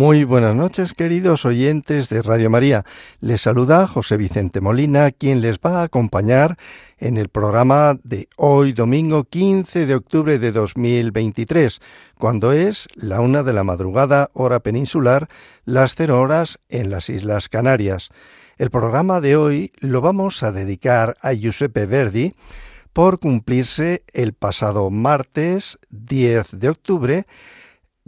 Muy buenas noches, queridos oyentes de Radio María. Les saluda José Vicente Molina, quien les va a acompañar en el programa de hoy, domingo 15 de octubre de 2023, cuando es la una de la madrugada, hora peninsular, las cero horas en las Islas Canarias. El programa de hoy lo vamos a dedicar a Giuseppe Verdi por cumplirse el pasado martes 10 de octubre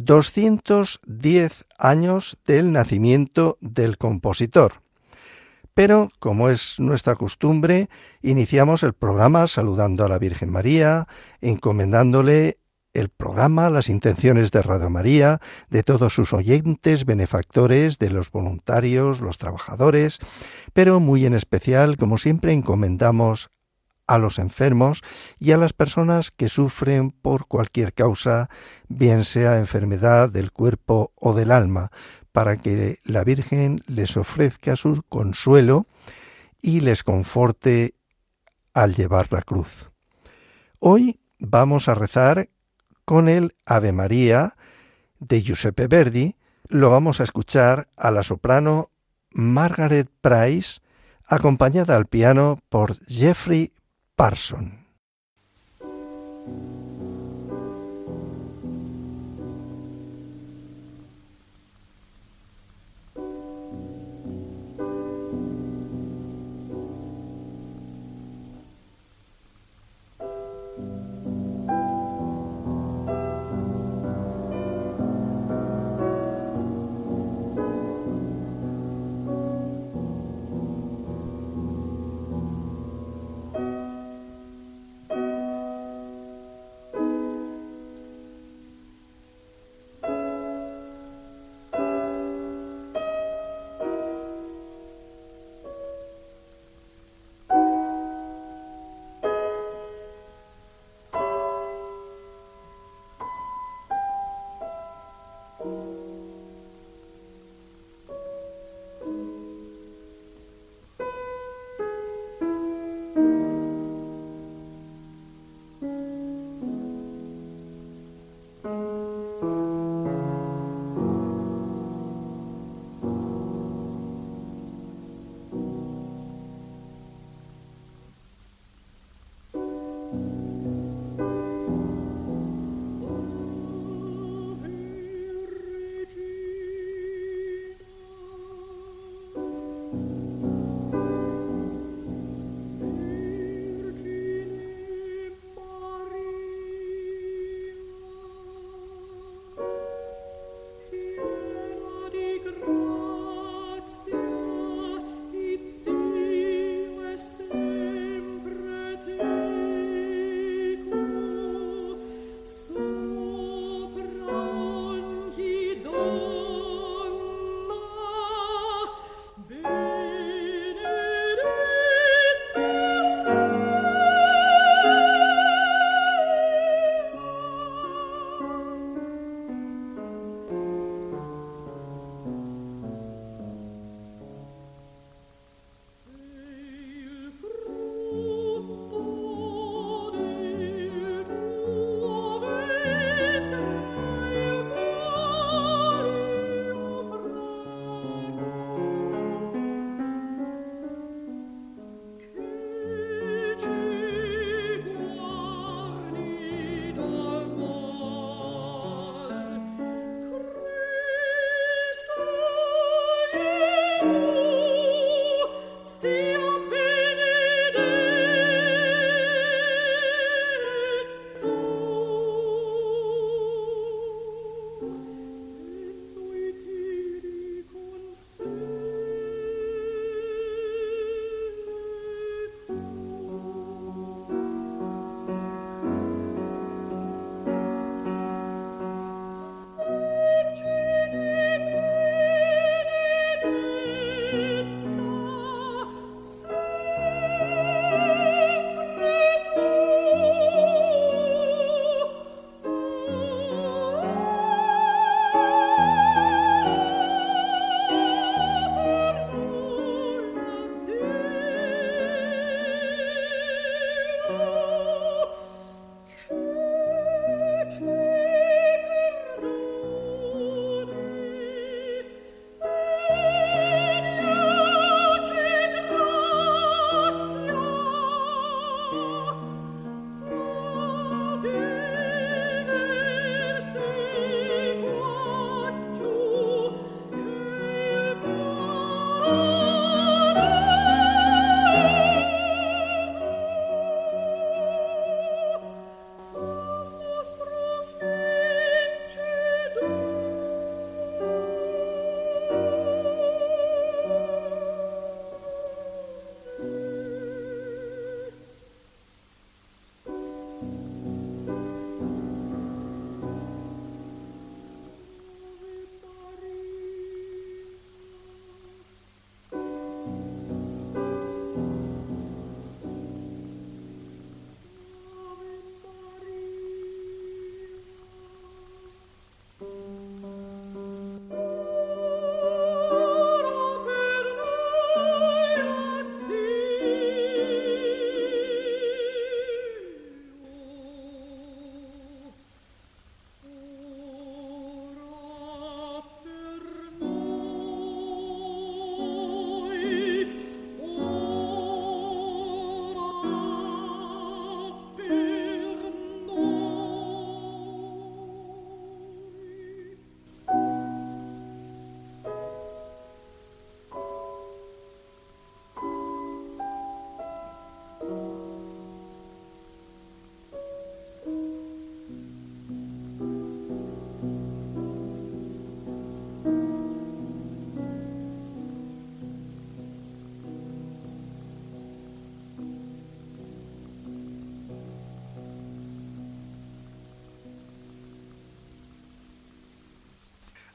210 años del nacimiento del compositor. Pero, como es nuestra costumbre, iniciamos el programa saludando a la Virgen María, encomendándole el programa, las intenciones de Radio María, de todos sus oyentes, benefactores, de los voluntarios, los trabajadores, pero muy en especial, como siempre, encomendamos a los enfermos y a las personas que sufren por cualquier causa, bien sea enfermedad del cuerpo o del alma, para que la Virgen les ofrezca su consuelo y les conforte al llevar la cruz. Hoy vamos a rezar con el Ave María de Giuseppe Verdi, lo vamos a escuchar a la soprano Margaret Price, acompañada al piano por Jeffrey Parson.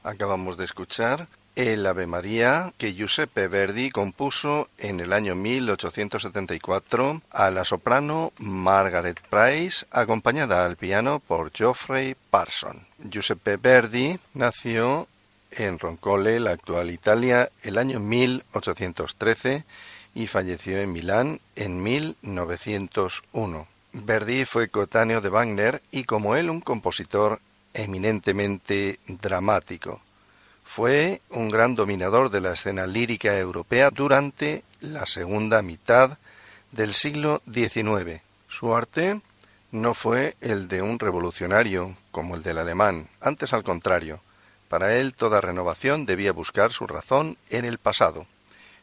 Acabamos de escuchar el Ave María que Giuseppe Verdi compuso en el año 1874 a la soprano Margaret Price, acompañada al piano por Geoffrey Parson. Giuseppe Verdi nació en Roncole, la actual Italia, el año 1813 y falleció en Milán en 1901. Verdi fue coetáneo de Wagner y como él un compositor eminentemente dramático. Fue un gran dominador de la escena lírica europea durante la segunda mitad del siglo XIX. Su arte no fue el de un revolucionario como el del alemán, antes al contrario. Para él toda renovación debía buscar su razón en el pasado.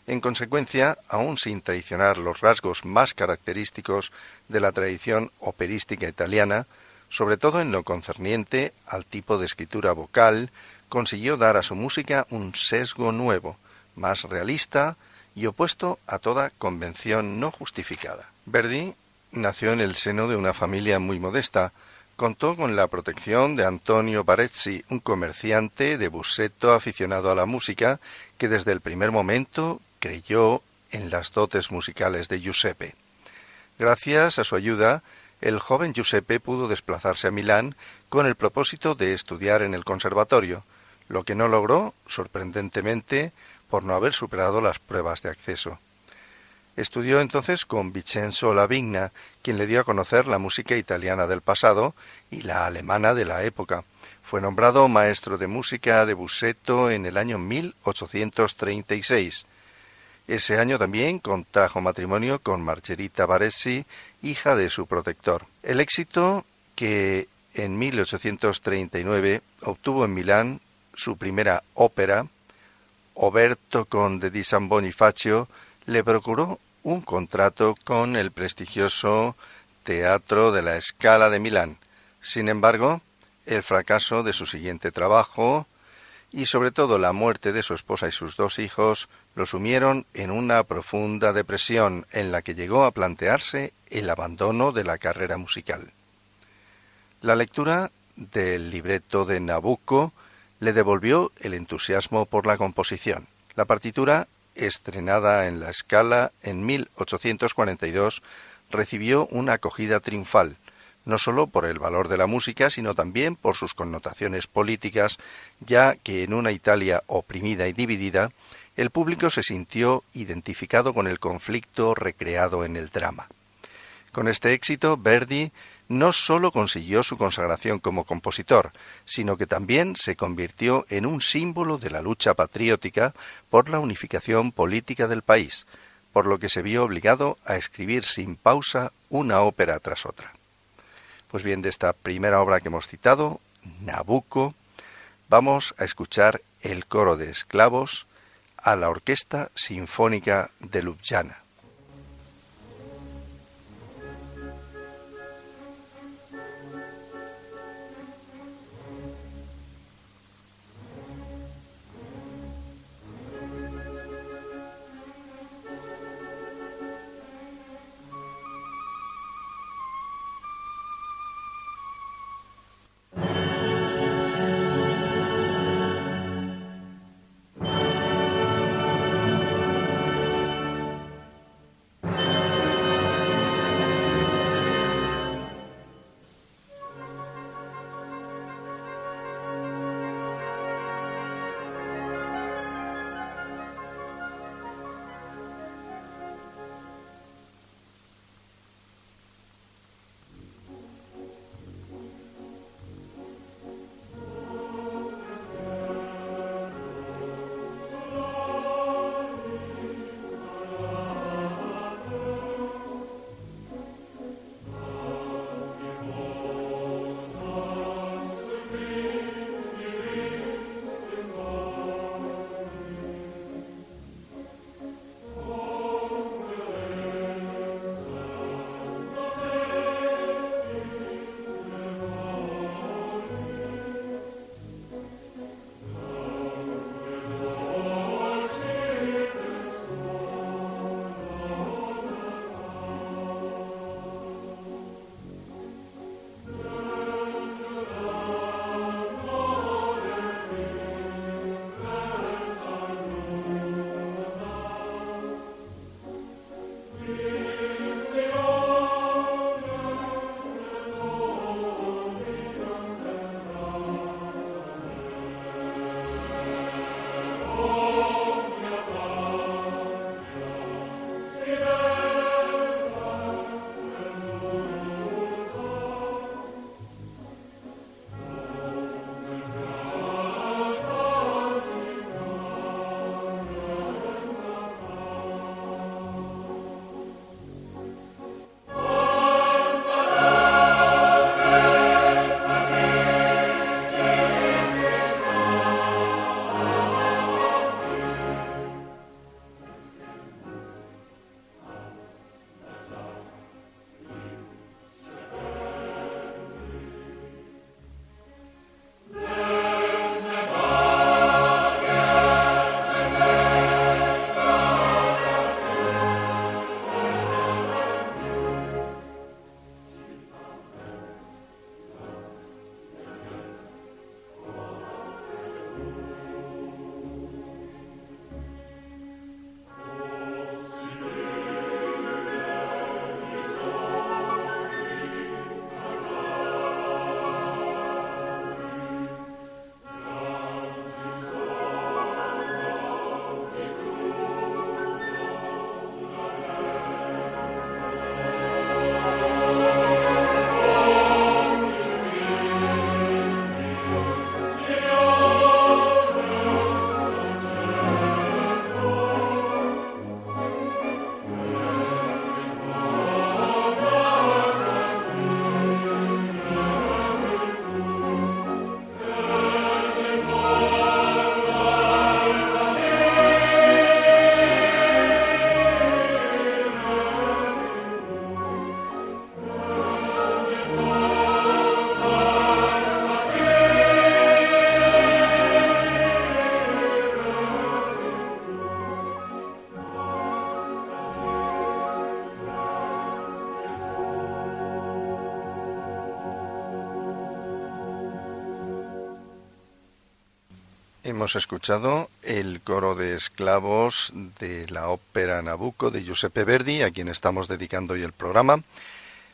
En consecuencia, aun sin traicionar los rasgos más característicos de la tradición operística italiana, sobre todo en lo concerniente al tipo de escritura vocal, consiguió dar a su música un sesgo nuevo, más realista y opuesto a toda convención no justificada. Verdi nació en el seno de una familia muy modesta. Contó con la protección de Antonio Barezzi, un comerciante de Busseto aficionado a la música, que desde el primer momento creyó en las dotes musicales de Giuseppe. Gracias a su ayuda, el joven Giuseppe pudo desplazarse a Milán con el propósito de estudiar en el conservatorio, lo que no logró, sorprendentemente, por no haber superado las pruebas de acceso. Estudió entonces con Vincenzo Lavigna, quien le dio a conocer la música italiana del pasado y la alemana de la época. Fue nombrado maestro de música de Busseto en el año 1836. Ese año también contrajo matrimonio con Margherita Baresi, hija de su protector. El éxito que en 1839 obtuvo en Milán su primera ópera, Oberto Conde di San Bonifacio, le procuró un contrato con el prestigioso Teatro de la Scala de Milán. Sin embargo, el fracaso de su siguiente trabajo y sobre todo la muerte de su esposa y sus dos hijos lo sumieron en una profunda depresión en la que llegó a plantearse el abandono de la carrera musical. La lectura del libreto de Nabucco le devolvió el entusiasmo por la composición. La partitura, estrenada en la escala en 1842, recibió una acogida triunfal, no sólo por el valor de la música, sino también por sus connotaciones políticas, ya que en una Italia oprimida y dividida, el público se sintió identificado con el conflicto recreado en el drama. Con este éxito, Verdi no sólo consiguió su consagración como compositor, sino que también se convirtió en un símbolo de la lucha patriótica por la unificación política del país, por lo que se vio obligado a escribir sin pausa una ópera tras otra. Pues bien, de esta primera obra que hemos citado, Nabucco, vamos a escuchar el coro de esclavos a la Orquesta Sinfónica de Ljubljana. Hemos escuchado el coro de esclavos de la ópera Nabucco de Giuseppe Verdi, a quien estamos dedicando hoy el programa,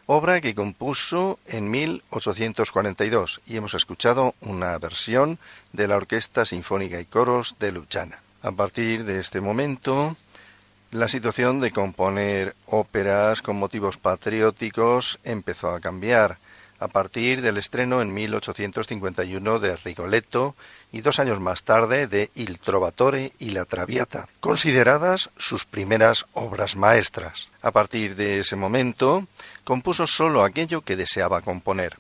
obra que compuso en 1842 y hemos escuchado una versión de la Orquesta Sinfónica y Coros de Luchana. A partir de este momento, la situación de componer óperas con motivos patrióticos empezó a cambiar a partir del estreno en 1851 de Rigoletto y dos años más tarde de Il Trovatore y La Traviata, consideradas sus primeras obras maestras. A partir de ese momento, compuso solo aquello que deseaba componer.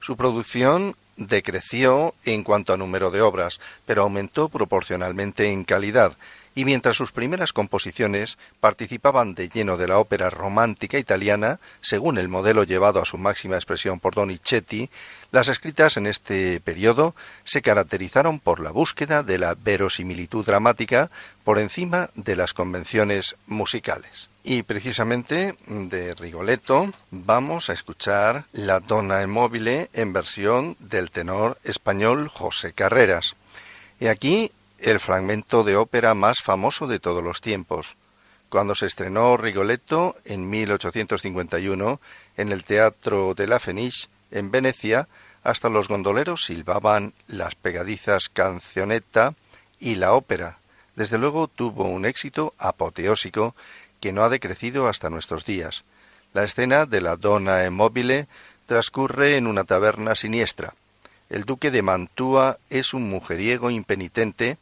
Su producción decreció en cuanto a número de obras, pero aumentó proporcionalmente en calidad, y mientras sus primeras composiciones participaban de lleno de la ópera romántica italiana, según el modelo llevado a su máxima expresión por Donizetti, las escritas en este periodo se caracterizaron por la búsqueda de la verosimilitud dramática por encima de las convenciones musicales. Y precisamente de Rigoletto vamos a escuchar la Donna Immobile en versión del tenor español José Carreras. Y aquí el fragmento de ópera más famoso de todos los tiempos. Cuando se estrenó Rigoletto en 1851 en el Teatro de la Fenice en Venecia, hasta los gondoleros silbaban las pegadizas cancioneta y la ópera. Desde luego tuvo un éxito apoteósico que no ha decrecido hasta nuestros días. La escena de la Donna Immobile transcurre en una taberna siniestra. El duque de Mantua es un mujeriego impenitente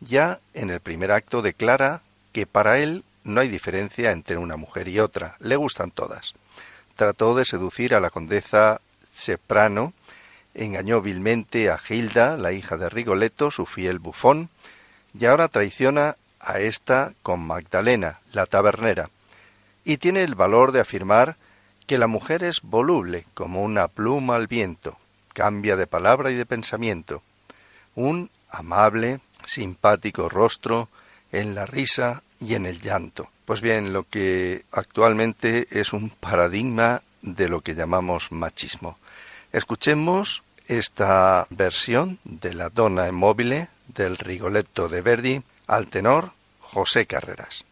ya en el primer acto declara que para él no hay diferencia entre una mujer y otra, le gustan todas. Trató de seducir a la condesa Seprano, engañó vilmente a Gilda, la hija de Rigoletto, su fiel bufón, y ahora traiciona a esta con Magdalena, la tabernera, y tiene el valor de afirmar que la mujer es voluble como una pluma al viento, cambia de palabra y de pensamiento, un amable, simpático rostro, en la risa y en el llanto. Pues bien, lo que actualmente es un paradigma de lo que llamamos machismo. Escuchemos esta versión de la Donna Immobile del Rigoletto de Verdi al tenor José Carreras.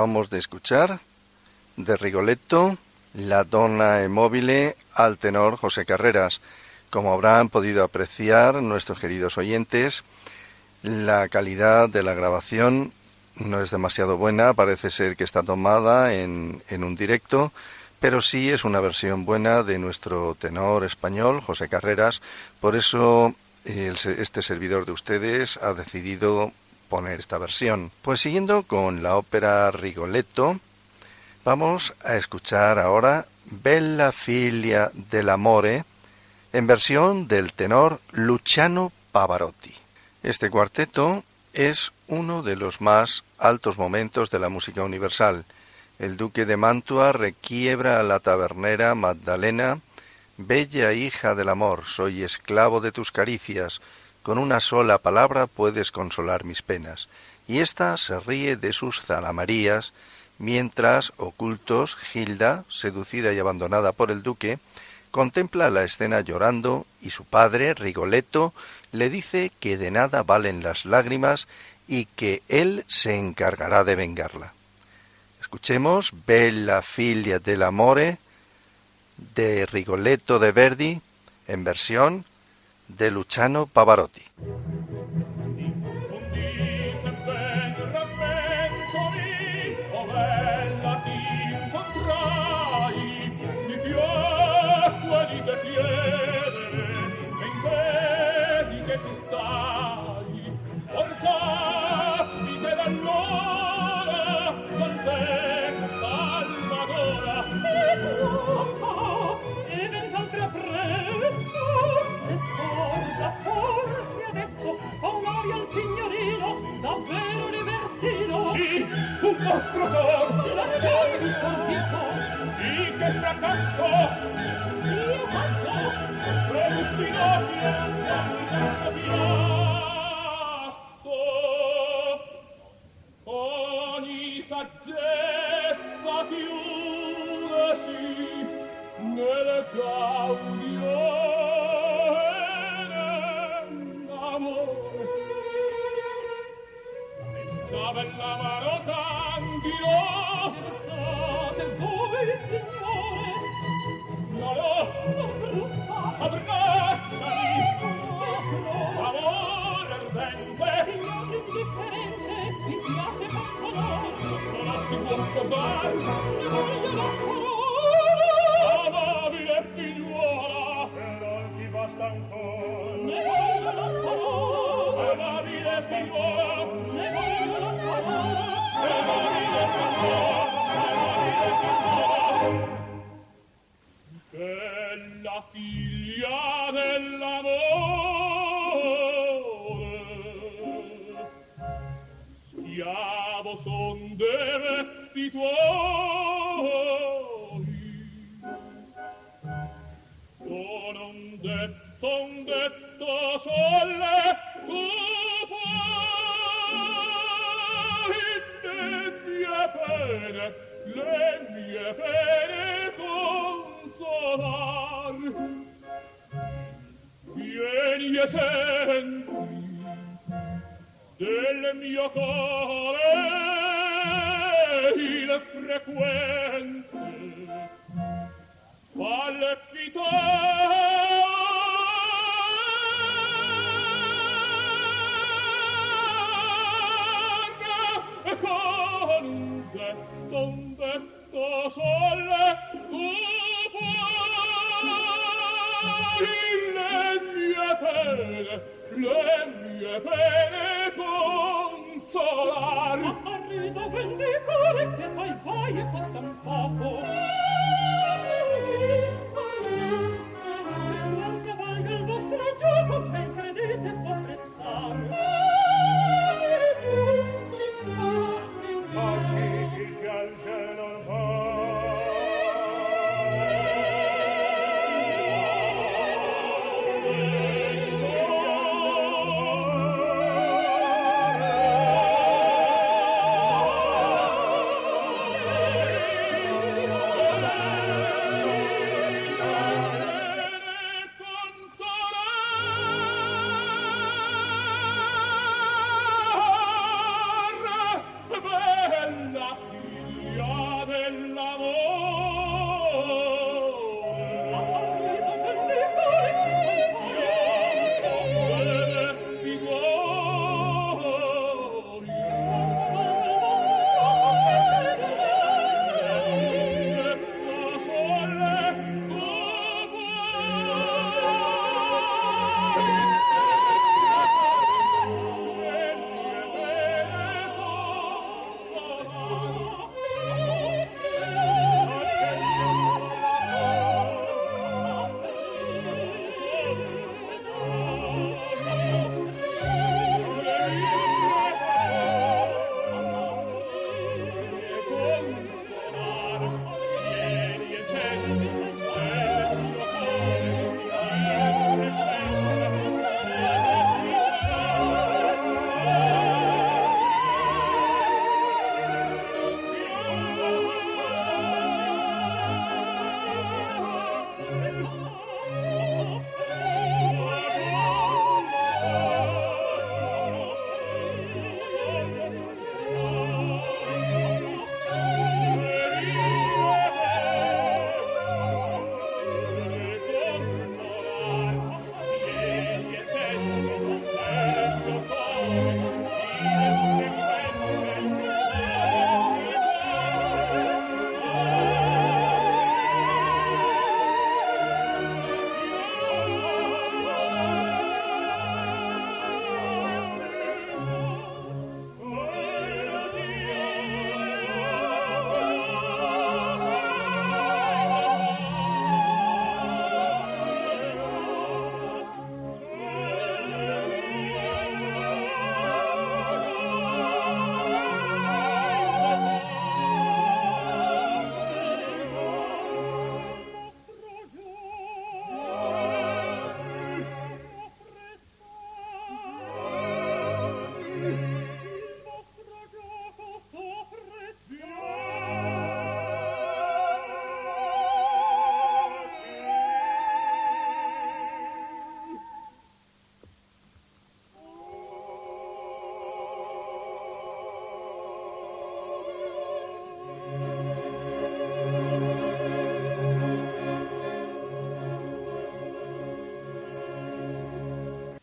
Acabamos de escuchar de Rigoletto La Donna Immobile al tenor José Carreras. Como habrán podido apreciar nuestros queridos oyentes, la calidad de la grabación no es demasiado buena, parece ser que está tomada en, en un directo, pero sí es una versión buena de nuestro tenor español, José Carreras, por eso este servidor de ustedes ha decidido poner esta versión. Pues siguiendo con la ópera Rigoletto, vamos a escuchar ahora Bella Figlia dell'Amore en versión del tenor Luciano Pavarotti. Este cuarteto es uno de los más altos momentos de la música universal. El duque de Mantua requiebra a la tabernera Magdalena Bella hija del amor, soy esclavo de tus caricias, con una sola palabra puedes consolar mis penas. Y ésta se ríe de sus zalamarías, mientras, ocultos, Gilda, seducida y abandonada por el duque, contempla la escena llorando y su padre, Rigoletto, le dice que de nada valen las lágrimas y que él se encargará de vengarla. Escuchemos Bella figlia dell'amore de Rigoletto de Verdi en versión de Luciano Pavarotti. Senti del mio cuore il frequente palpitare poco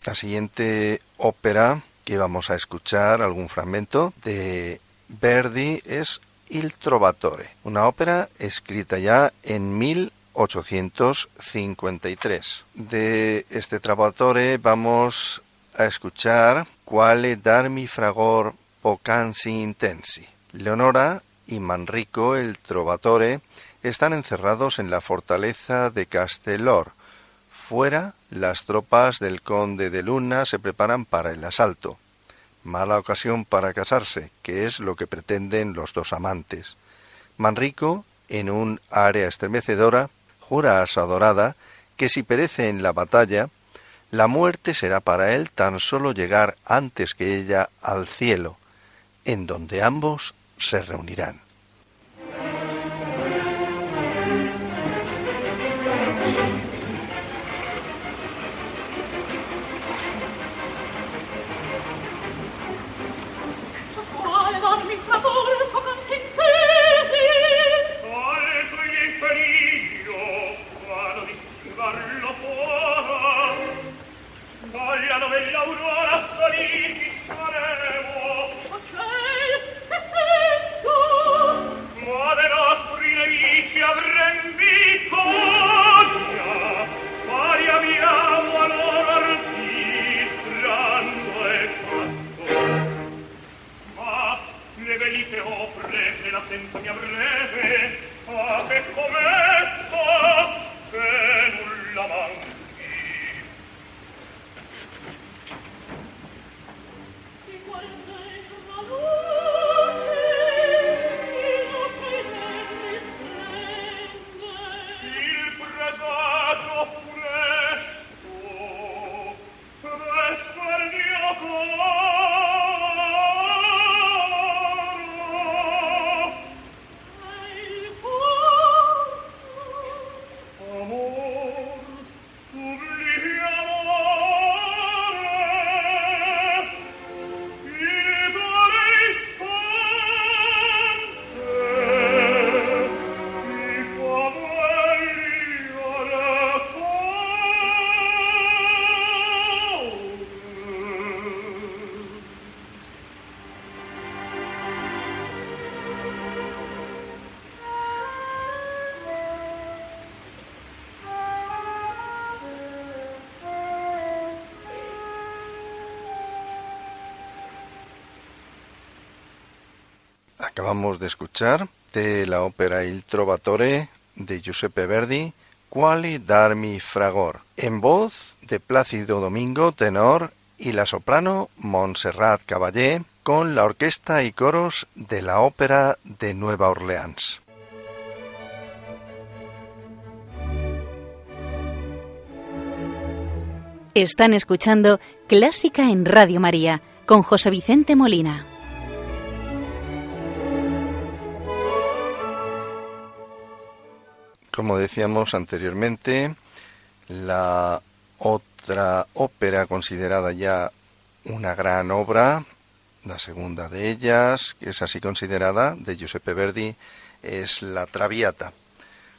La siguiente ópera que vamos a escuchar, algún fragmento de Verdi, es Il Trovatore, una ópera escrita ya en 1853. De este Trovatore vamos a escuchar Quale darmi fragor pocansi intensi. Leonora y Manrico, el Trovatore, están encerrados en la fortaleza de Castellor. Fuera, las tropas del conde de Luna se preparan para el asalto. Mala ocasión para casarse, que es lo que pretenden los dos amantes. Manrico, en un área estremecedora, jura a su adorada que si perece en la batalla, la muerte será para él tan solo llegar antes que ella al cielo, en donde ambos se reunirán. Acabamos de escuchar de la ópera Il Trovatore de Giuseppe Verdi, Quali darmi fragor, en voz de Plácido Domingo, tenor, y la soprano Montserrat Caballé, con la orquesta y coros de la Ópera de Nueva Orleans. Están escuchando Clásica en Radio María con José Vicente Molina. Como decíamos anteriormente, la otra ópera considerada ya una gran obra, la segunda de ellas, que es así considerada, de Giuseppe Verdi, es La Traviata.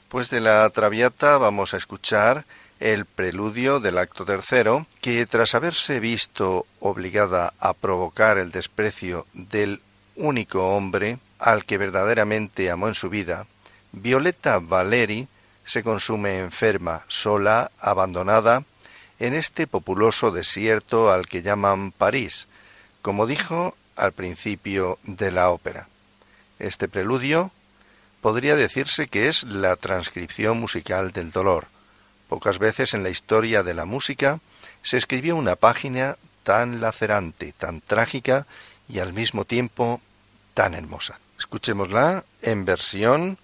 Pues de La Traviata vamos a escuchar el preludio del acto tercero, que tras haberse visto obligada a provocar el desprecio del único hombre al que verdaderamente amó en su vida, Violeta Valeri se consume enferma, sola, abandonada, en este populoso desierto al que llaman París, como dijo al principio de la ópera. Este preludio podría decirse que es la transcripción musical del dolor. Pocas veces en la historia de la música se escribió una página tan lacerante, tan trágica y al mismo tiempo tan hermosa. Escuchémosla en versión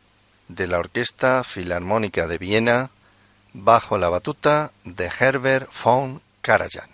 de la Orquesta Filarmónica de Viena bajo la batuta de Herbert von Karajan.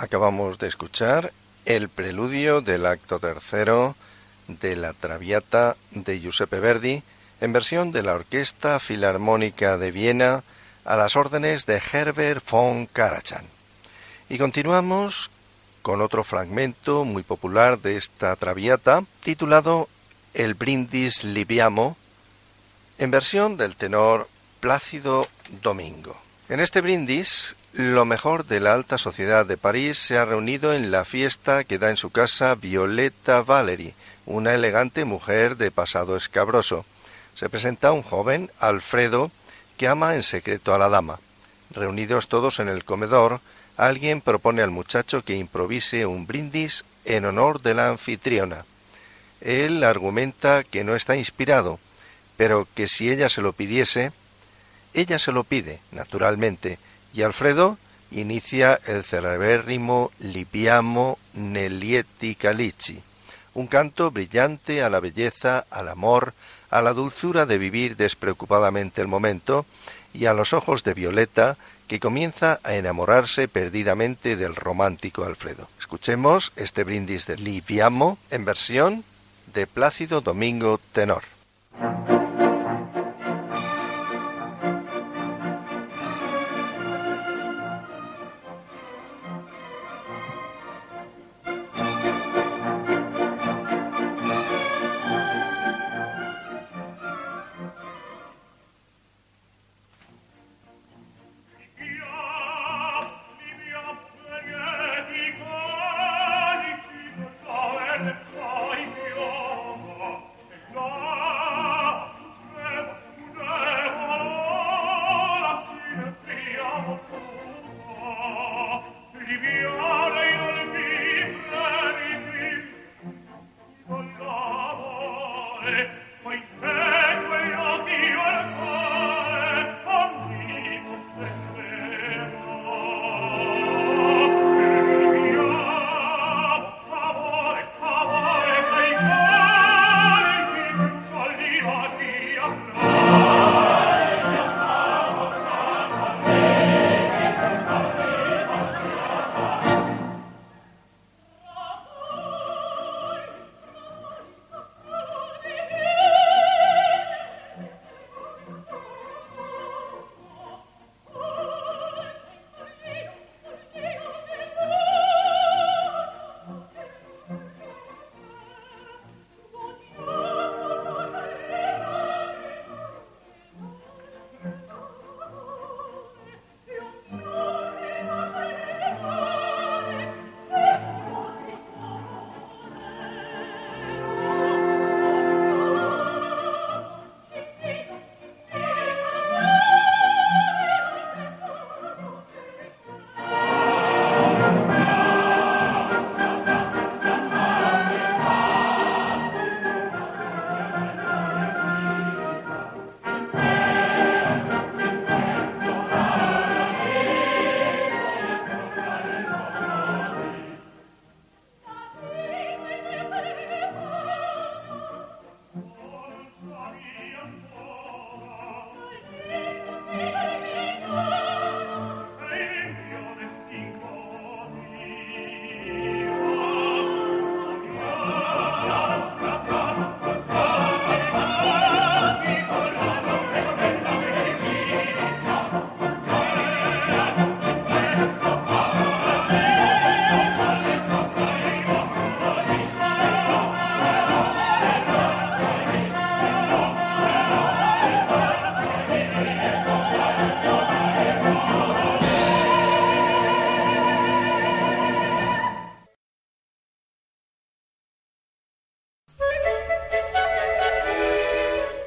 Acabamos de escuchar el preludio del acto tercero de la Traviata de Giuseppe Verdi en versión de la Orquesta Filarmónica de Viena a las órdenes de Herbert von Karajan. Y continuamos con otro fragmento muy popular de esta Traviata titulado El brindis libiamo en versión del tenor Plácido Domingo. En este brindis lo mejor de la alta sociedad de París se ha reunido en la fiesta que da en su casa Violeta Valery, una elegante mujer de pasado escabroso. Se presenta un joven, Alfredo, que ama en secreto a la dama. Reunidos todos en el comedor, alguien propone al muchacho que improvise un brindis en honor de la anfitriona. Él argumenta que no está inspirado, pero que si ella se lo pidiese, ella se lo pide, naturalmente, y Alfredo inicia el celebérrimo Libiamo Nelietti Calici, un canto brillante a la belleza, al amor, a la dulzura de vivir despreocupadamente el momento y a los ojos de Violeta que comienza a enamorarse perdidamente del romántico Alfredo. Escuchemos este brindis de Libiamo en versión de Plácido Domingo Tenor.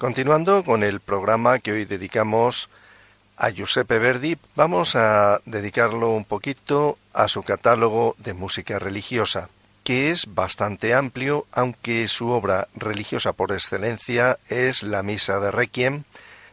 Continuando con el programa que hoy dedicamos a Giuseppe Verdi, vamos a dedicarlo un poquito a su catálogo de música religiosa, que es bastante amplio, aunque su obra religiosa por excelencia es la Misa de Requiem,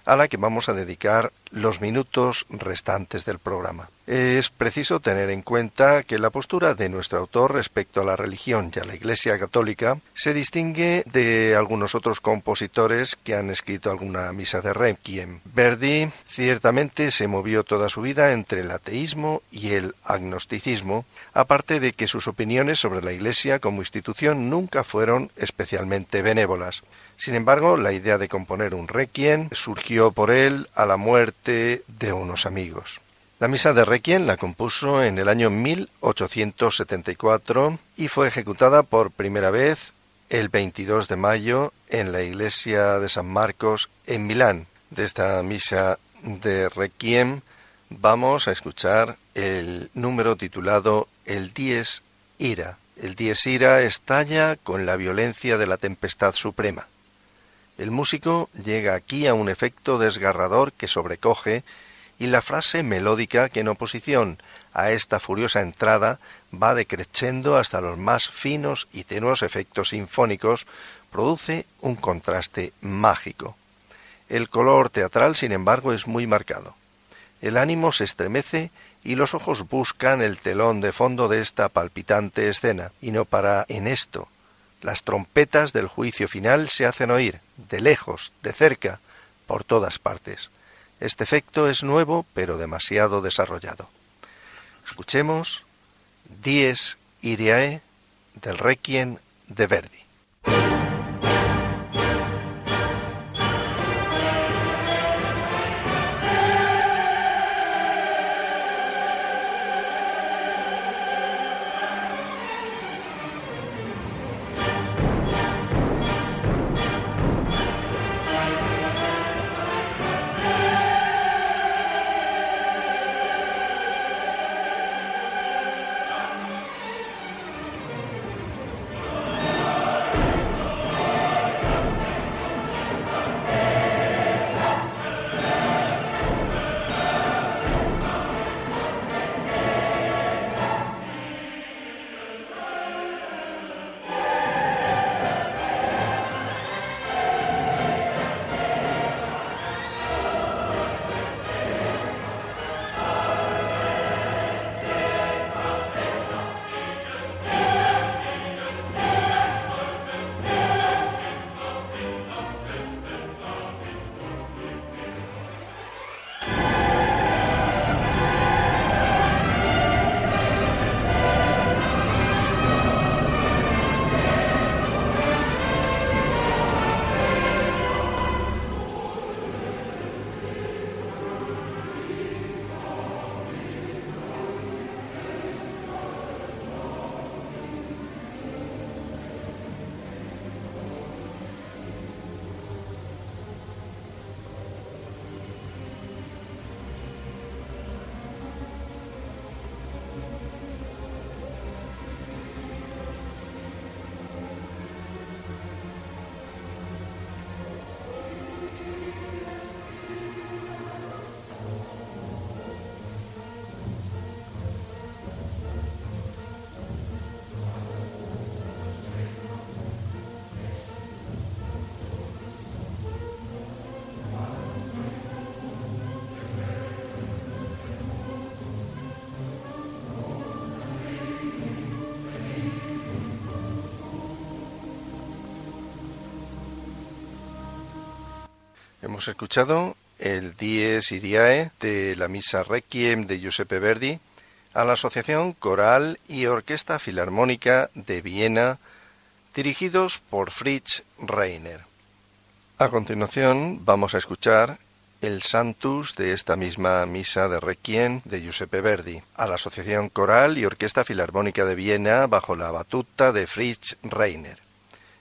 a la que vamos a dedicar los minutos restantes del programa. Es preciso tener en cuenta que la postura de nuestro autor respecto a la religión y a la Iglesia católica se distingue de algunos otros compositores que han escrito alguna misa de Requiem. Verdi ciertamente se movió toda su vida entre el ateísmo y el agnosticismo, aparte de que sus opiniones sobre la Iglesia como institución nunca fueron especialmente benévolas. Sin embargo, la idea de componer un requiem surgió por él a la muerte de unos amigos. La misa de Requiem la compuso en el año 1874 y fue ejecutada por primera vez el 22 de mayo en la iglesia de San Marcos en Milán. De esta misa de Requiem vamos a escuchar el número titulado El Dies Ira. El Dies Ira estalla con la violencia de la tempestad suprema. El músico llega aquí a un efecto desgarrador que sobrecoge y la frase melódica que en oposición a esta furiosa entrada va decreciendo hasta los más finos y tenuos efectos sinfónicos, produce un contraste mágico. El color teatral, sin embargo, es muy marcado. El ánimo se estremece y los ojos buscan el telón de fondo de esta palpitante escena, y no para en esto. Las trompetas del juicio final se hacen oír, de lejos, de cerca, por todas partes. Este efecto es nuevo, pero demasiado desarrollado. Escuchemos Dies Irae del Requiem de Verdi. Hemos escuchado el Dies Irae de la Misa Requiem de Giuseppe Verdi a la Asociación Coral y Orquesta Filarmónica de Viena, dirigidos por Fritz Reiner. A continuación vamos a escuchar el Santus de esta misma misa de Requiem de Giuseppe Verdi, a la Asociación Coral y Orquesta Filarmónica de Viena bajo la batuta de Fritz Reiner.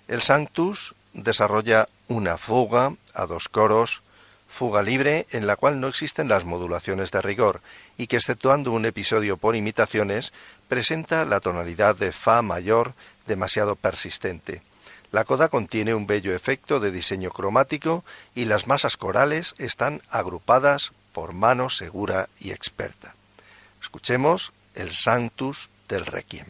El Sanctus desarrolla una fuga a dos coros, fuga libre en la cual no existen las modulaciones de rigor y que exceptuando un episodio por imitaciones presenta la tonalidad de Fa mayor demasiado persistente. La coda contiene un bello efecto de diseño cromático y las masas corales están agrupadas por mano segura y experta. Escuchemos el Sanctus del Requiem.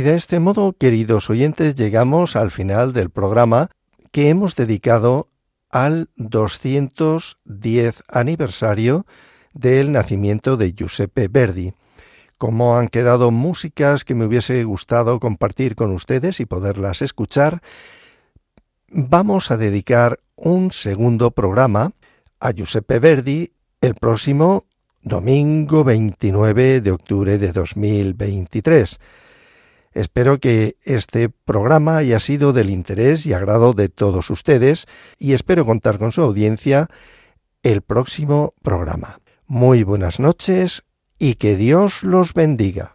Y de este modo, queridos oyentes, llegamos al final del programa que hemos dedicado al 210 aniversario del nacimiento de Giuseppe Verdi. Como han quedado músicas que me hubiese gustado compartir con ustedes y poderlas escuchar, vamos a dedicar un segundo programa a Giuseppe Verdi el próximo domingo 29 de octubre de 2023. Espero que este programa haya sido del interés y agrado de todos ustedes y espero contar con su audiencia el próximo programa. Muy buenas noches y que Dios los bendiga.